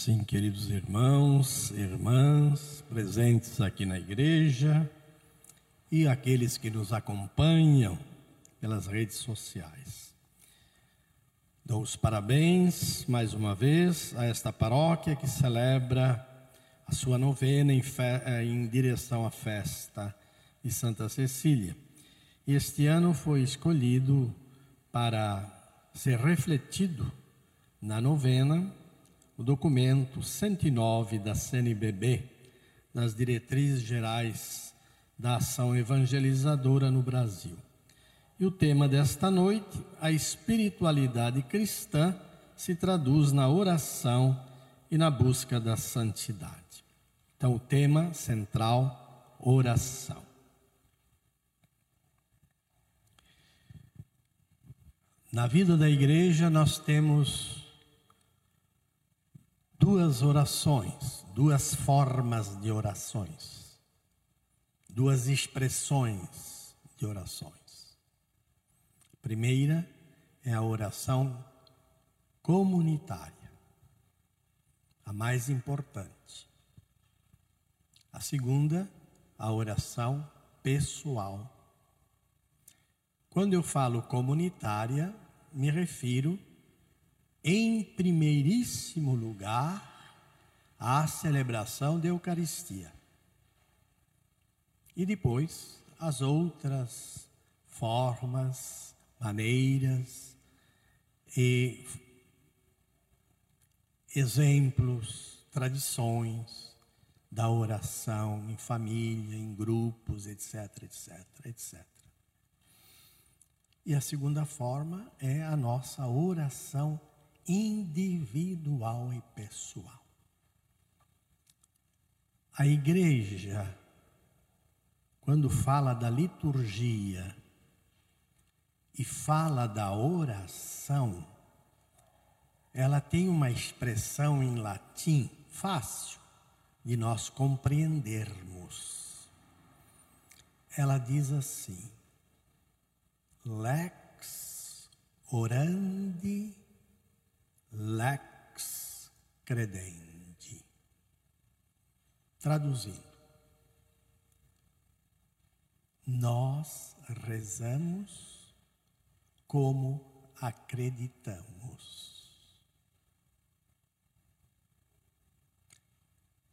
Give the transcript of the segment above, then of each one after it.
Assim, queridos irmãos, irmãs, presentes aqui na igreja e aqueles que nos acompanham pelas redes sociais. Dou os parabéns mais uma vez a esta paróquia que celebra a sua novena em, eh, em direção à festa de Santa Cecília. Este ano foi escolhido para ser refletido na novena o documento 109 da CNBB, das diretrizes gerais da ação evangelizadora no Brasil. E o tema desta noite, a espiritualidade cristã, se traduz na oração e na busca da santidade. Então, o tema central, oração. Na vida da igreja, nós temos duas orações, duas formas de orações, duas expressões de orações. A primeira é a oração comunitária, a mais importante. A segunda, a oração pessoal. Quando eu falo comunitária, me refiro em primeiríssimo lugar, a celebração da Eucaristia. E depois, as outras formas, maneiras e exemplos, tradições da oração em família, em grupos, etc, etc, etc. E a segunda forma é a nossa oração individual e pessoal. A igreja, quando fala da liturgia e fala da oração, ela tem uma expressão em latim fácil de nós compreendermos. Ela diz assim: lex orandi lex credendi. Traduzindo, nós rezamos como acreditamos.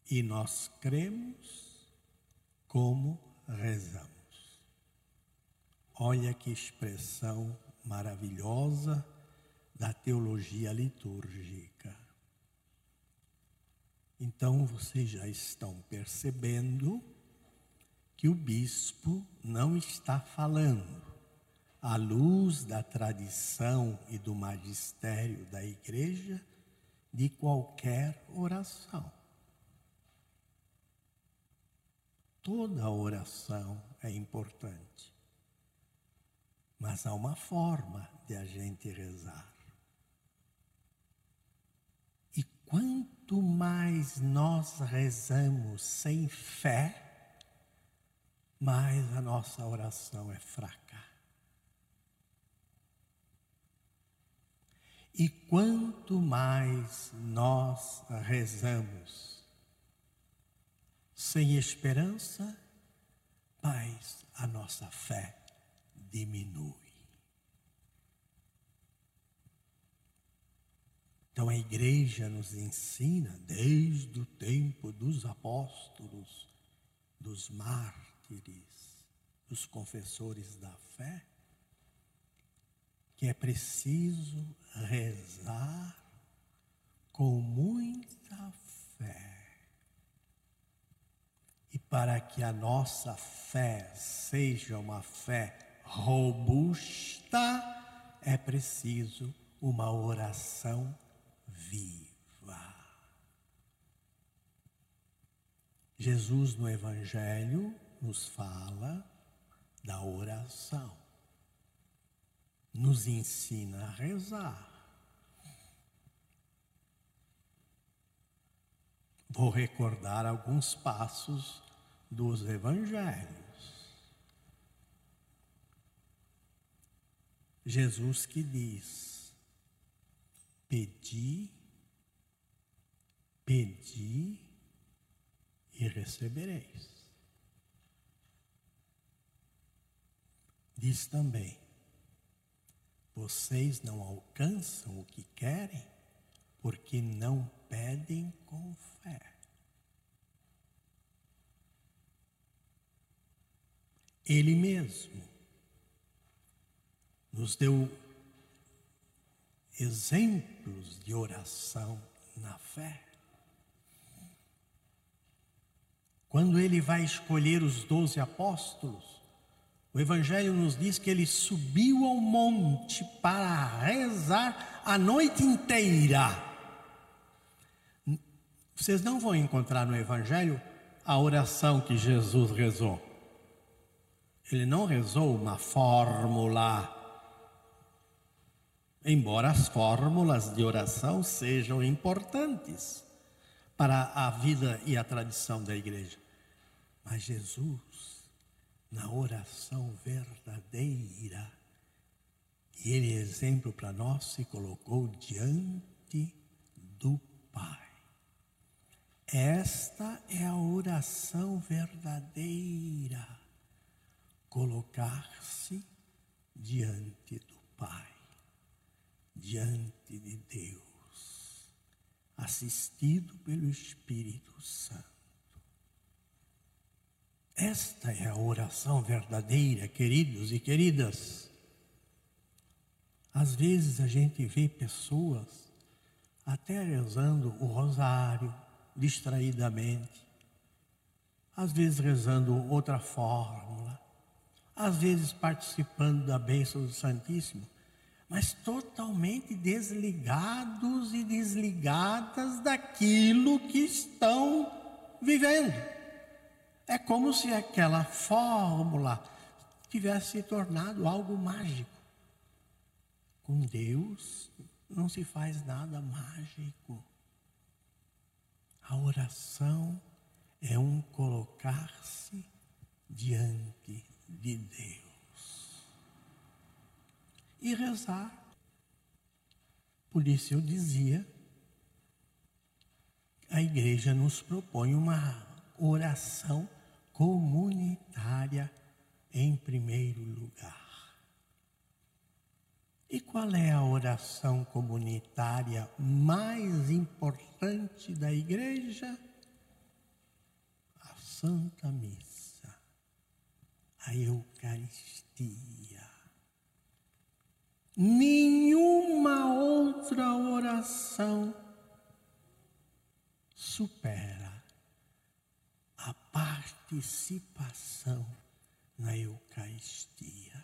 E nós cremos como rezamos. Olha que expressão maravilhosa da teologia litúrgica. Então vocês já estão percebendo que o bispo não está falando à luz da tradição e do magistério da igreja de qualquer oração. Toda oração é importante, mas há uma forma de a gente rezar. Quanto mais nós rezamos sem fé, mais a nossa oração é fraca. E quanto mais nós rezamos sem esperança, mais a nossa fé diminui. Então a igreja nos ensina, desde o tempo dos apóstolos, dos mártires, dos confessores da fé, que é preciso rezar com muita fé. E para que a nossa fé seja uma fé robusta, é preciso uma oração viva. Jesus no Evangelho nos fala da oração, nos ensina a rezar. Vou recordar alguns passos dos Evangelhos. Jesus que diz: Pedi Pedi e recebereis. Diz também: vocês não alcançam o que querem porque não pedem com fé. Ele mesmo nos deu exemplos de oração na fé. Quando ele vai escolher os doze apóstolos, o Evangelho nos diz que ele subiu ao monte para rezar a noite inteira. Vocês não vão encontrar no Evangelho a oração que Jesus rezou. Ele não rezou uma fórmula. Embora as fórmulas de oração sejam importantes para a vida e a tradição da igreja. Mas Jesus, na oração verdadeira, e ele é exemplo para nós, se colocou diante do Pai. Esta é a oração verdadeira. Colocar-se diante do Pai, diante de Deus, assistido pelo Espírito Santo. Esta é a oração verdadeira, queridos e queridas. Às vezes a gente vê pessoas até rezando o rosário, distraidamente, às vezes rezando outra fórmula, às vezes participando da bênção do Santíssimo, mas totalmente desligados e desligadas daquilo que estão vivendo. É como se aquela fórmula tivesse se tornado algo mágico. Com Deus não se faz nada mágico. A oração é um colocar-se diante de Deus e rezar. Por isso eu dizia, a igreja nos propõe uma oração comunitária em primeiro lugar. E qual é a oração comunitária mais importante da igreja? A Santa Missa, a Eucaristia. Nenhuma outra oração supera a participação na Eucaristia.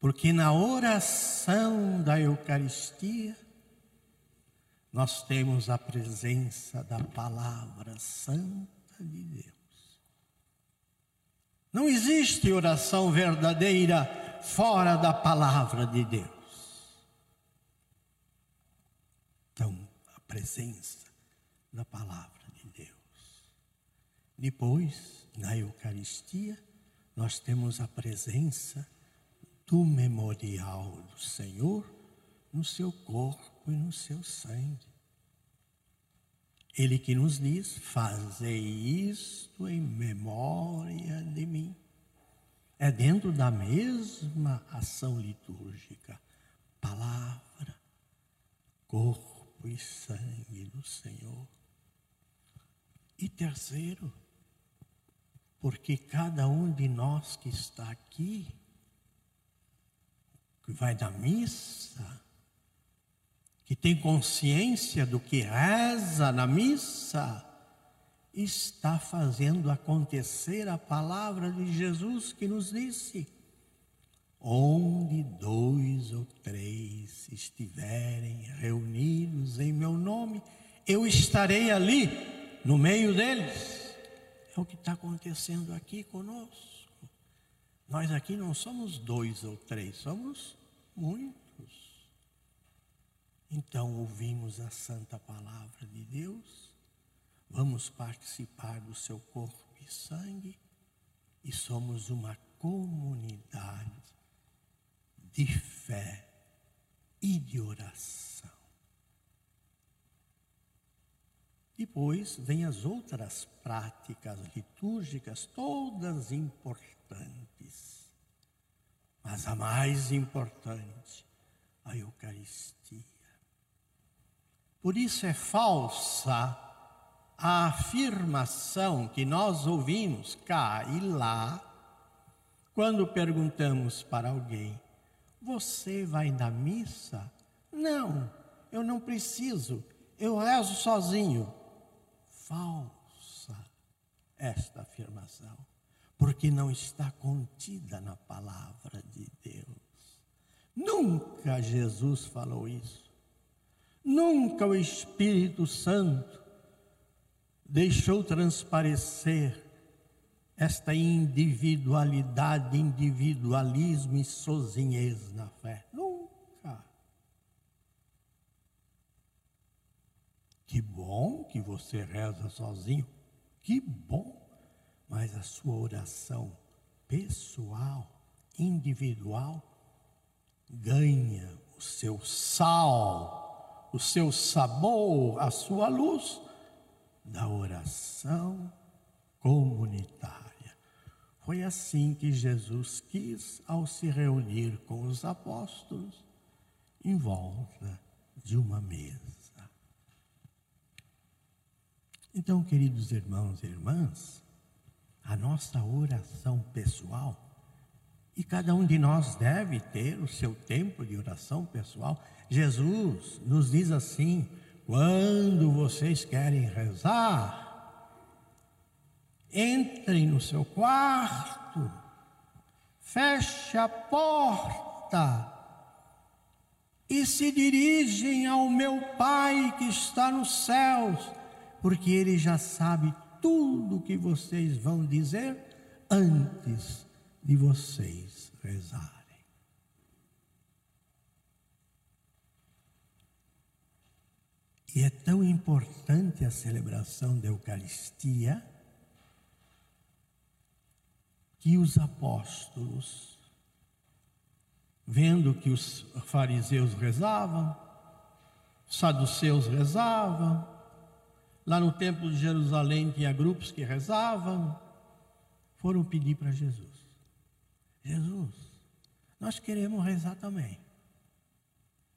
Porque na oração da Eucaristia, nós temos a presença da palavra santa de Deus. Não existe oração verdadeira fora da palavra de Deus. Então, a presença da palavra de Deus. Depois, na Eucaristia, nós temos a presença do memorial do Senhor no seu corpo e no seu sangue. Ele que nos diz: Fazei isto em memória de mim. É dentro da mesma ação litúrgica, palavra, corpo e sangue do Senhor. E terceiro, porque cada um de nós que está aqui que vai na missa, que tem consciência do que reza na missa, está fazendo acontecer a palavra de Jesus que nos disse: onde dois ou três estiverem reunidos em meu nome, eu estarei ali, no meio deles. É o que está acontecendo aqui conosco. Nós aqui não somos dois ou três, somos muitos. Então ouvimos a santa palavra de Deus, vamos participar do seu corpo e sangue e somos uma comunidade de fé e de oração. Depois vem as outras práticas litúrgicas, todas importantes. Mas a mais importante, a Eucaristia. Por isso é falsa a afirmação que nós ouvimos cá e lá, quando perguntamos para alguém: Você vai na missa? Não, eu não preciso, eu rezo sozinho falsa esta afirmação, porque não está contida na palavra de Deus. Nunca Jesus falou isso. Nunca o Espírito Santo deixou transparecer esta individualidade, individualismo e sozinhez na fé. Que bom que você reza sozinho, que bom, mas a sua oração pessoal, individual, ganha o seu sal, o seu sabor, a sua luz da oração comunitária. Foi assim que Jesus quis ao se reunir com os apóstolos em volta de uma mesa. Então, queridos irmãos e irmãs, a nossa oração pessoal, e cada um de nós deve ter o seu tempo de oração pessoal. Jesus nos diz assim: quando vocês querem rezar, entrem no seu quarto, feche a porta e se dirigem ao meu Pai que está nos céus porque ele já sabe tudo o que vocês vão dizer antes de vocês rezarem. E é tão importante a celebração da Eucaristia que os apóstolos, vendo que os fariseus rezavam, saduceus rezavam, Lá no templo de Jerusalém tinha grupos que rezavam, foram pedir para Jesus: Jesus, nós queremos rezar também.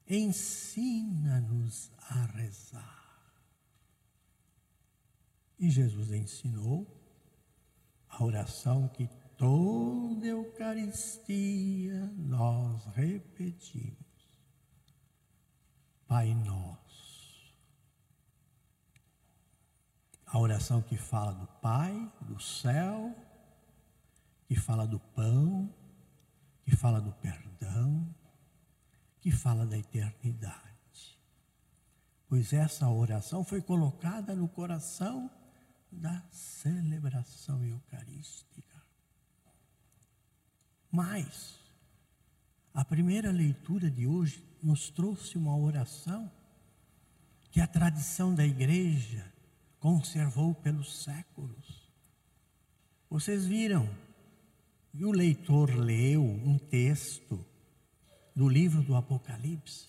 Ensina-nos a rezar. E Jesus ensinou a oração que toda Eucaristia nós repetimos. Pai nosso A oração que fala do Pai, do céu, que fala do pão, que fala do perdão, que fala da eternidade. Pois essa oração foi colocada no coração da celebração eucarística. Mas, a primeira leitura de hoje nos trouxe uma oração que a tradição da igreja conservou pelos séculos. Vocês viram, e o leitor leu um texto do livro do Apocalipse,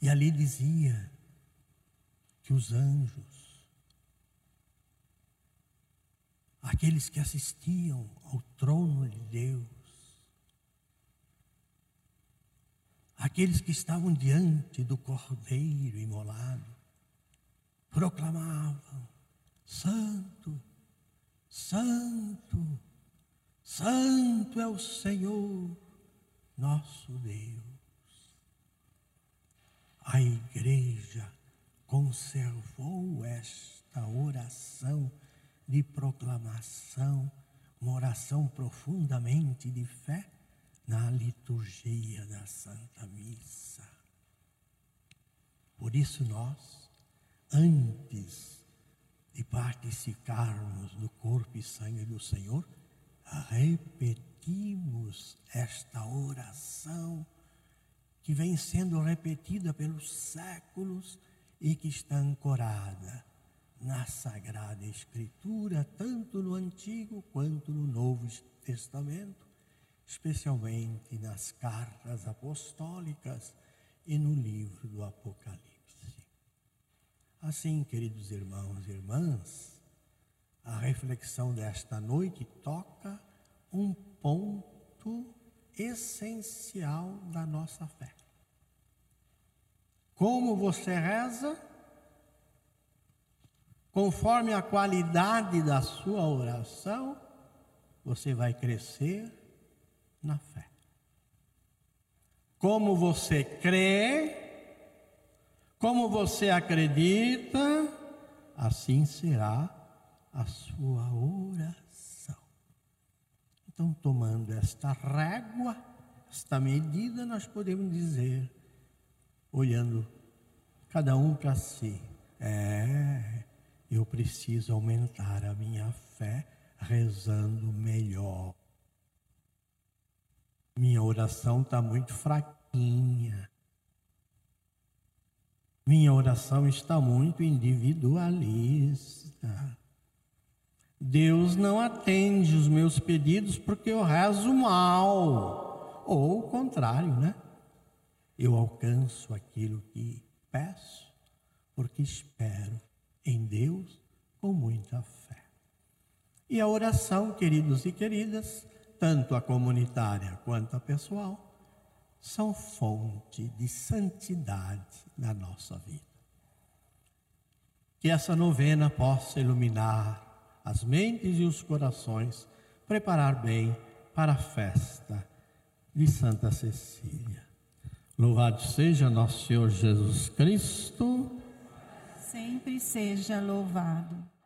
e ali dizia que os anjos, aqueles que assistiam ao trono de Deus, aqueles que estavam diante do cordeiro imolado, proclamavam: Santo, Santo, Santo é o Senhor, nosso Deus. A igreja conservou esta oração de proclamação, uma oração profundamente de fé na liturgia da Santa Missa. Por isso nós antes de participarmos do corpo e sangue do Senhor, repetimos esta oração que vem sendo repetida pelos séculos e que está ancorada na Sagrada Escritura, tanto no Antigo quanto no Novo Testamento, especialmente nas cartas apostólicas e no livro do Apocalipse. Assim, queridos irmãos e irmãs, a reflexão desta noite toca um ponto essencial da nossa fé. Como você reza, conforme a qualidade da sua oração, você vai crescer na fé. Como você crê, como você acredita, assim será a sua oração. Então, tomando esta régua, esta medida, nós podemos dizer, olhando cada um para si, é, eu preciso aumentar a minha fé rezando melhor. Minha oração está muito fraquinha. Minha oração está muito individualista. Deus não atende os meus pedidos porque eu rezo mal. Ou o contrário, né? Eu alcanço aquilo que peço porque espero em Deus com muita fé. E a oração, queridos e queridas, tanto a comunitária quanto a pessoal, são fonte de santidade na nossa vida. Que essa novena possa iluminar as mentes e os corações, preparar bem para a festa de Santa Cecília. Louvado seja nosso Senhor Jesus Cristo. Sempre seja louvado.